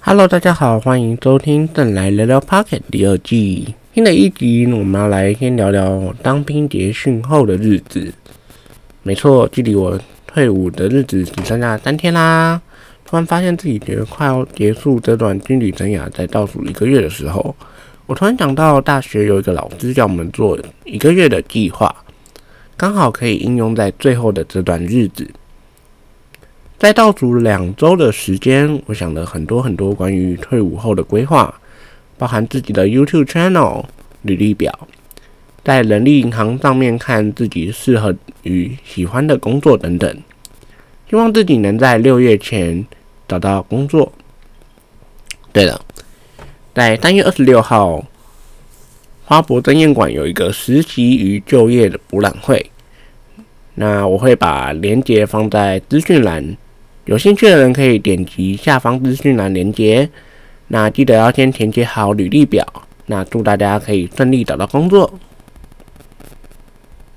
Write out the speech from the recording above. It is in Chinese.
Hello，大家好，欢迎收听《邓来聊聊 Pocket》第二季。新的一集，我们要来先聊聊当兵结训后的日子。没错，距离我退伍的日子只剩下三天啦。突然发现自己觉得快要结束这段军旅生涯，在倒数一个月的时候，我突然想到大学有一个老师叫我们做一个月的计划，刚好可以应用在最后的这段日子。在倒数两周的时间，我想了很多很多关于退伍后的规划，包含自己的 YouTube channel、履历表，在人力银行上面看自己适合与喜欢的工作等等，希望自己能在六月前找到工作。对了，在三月二十六号，花博登宴馆有一个实习与就业的博览会，那我会把链接放在资讯栏。有兴趣的人可以点击下方资讯栏连接，那记得要先填写好履历表。那祝大家可以顺利找到工作。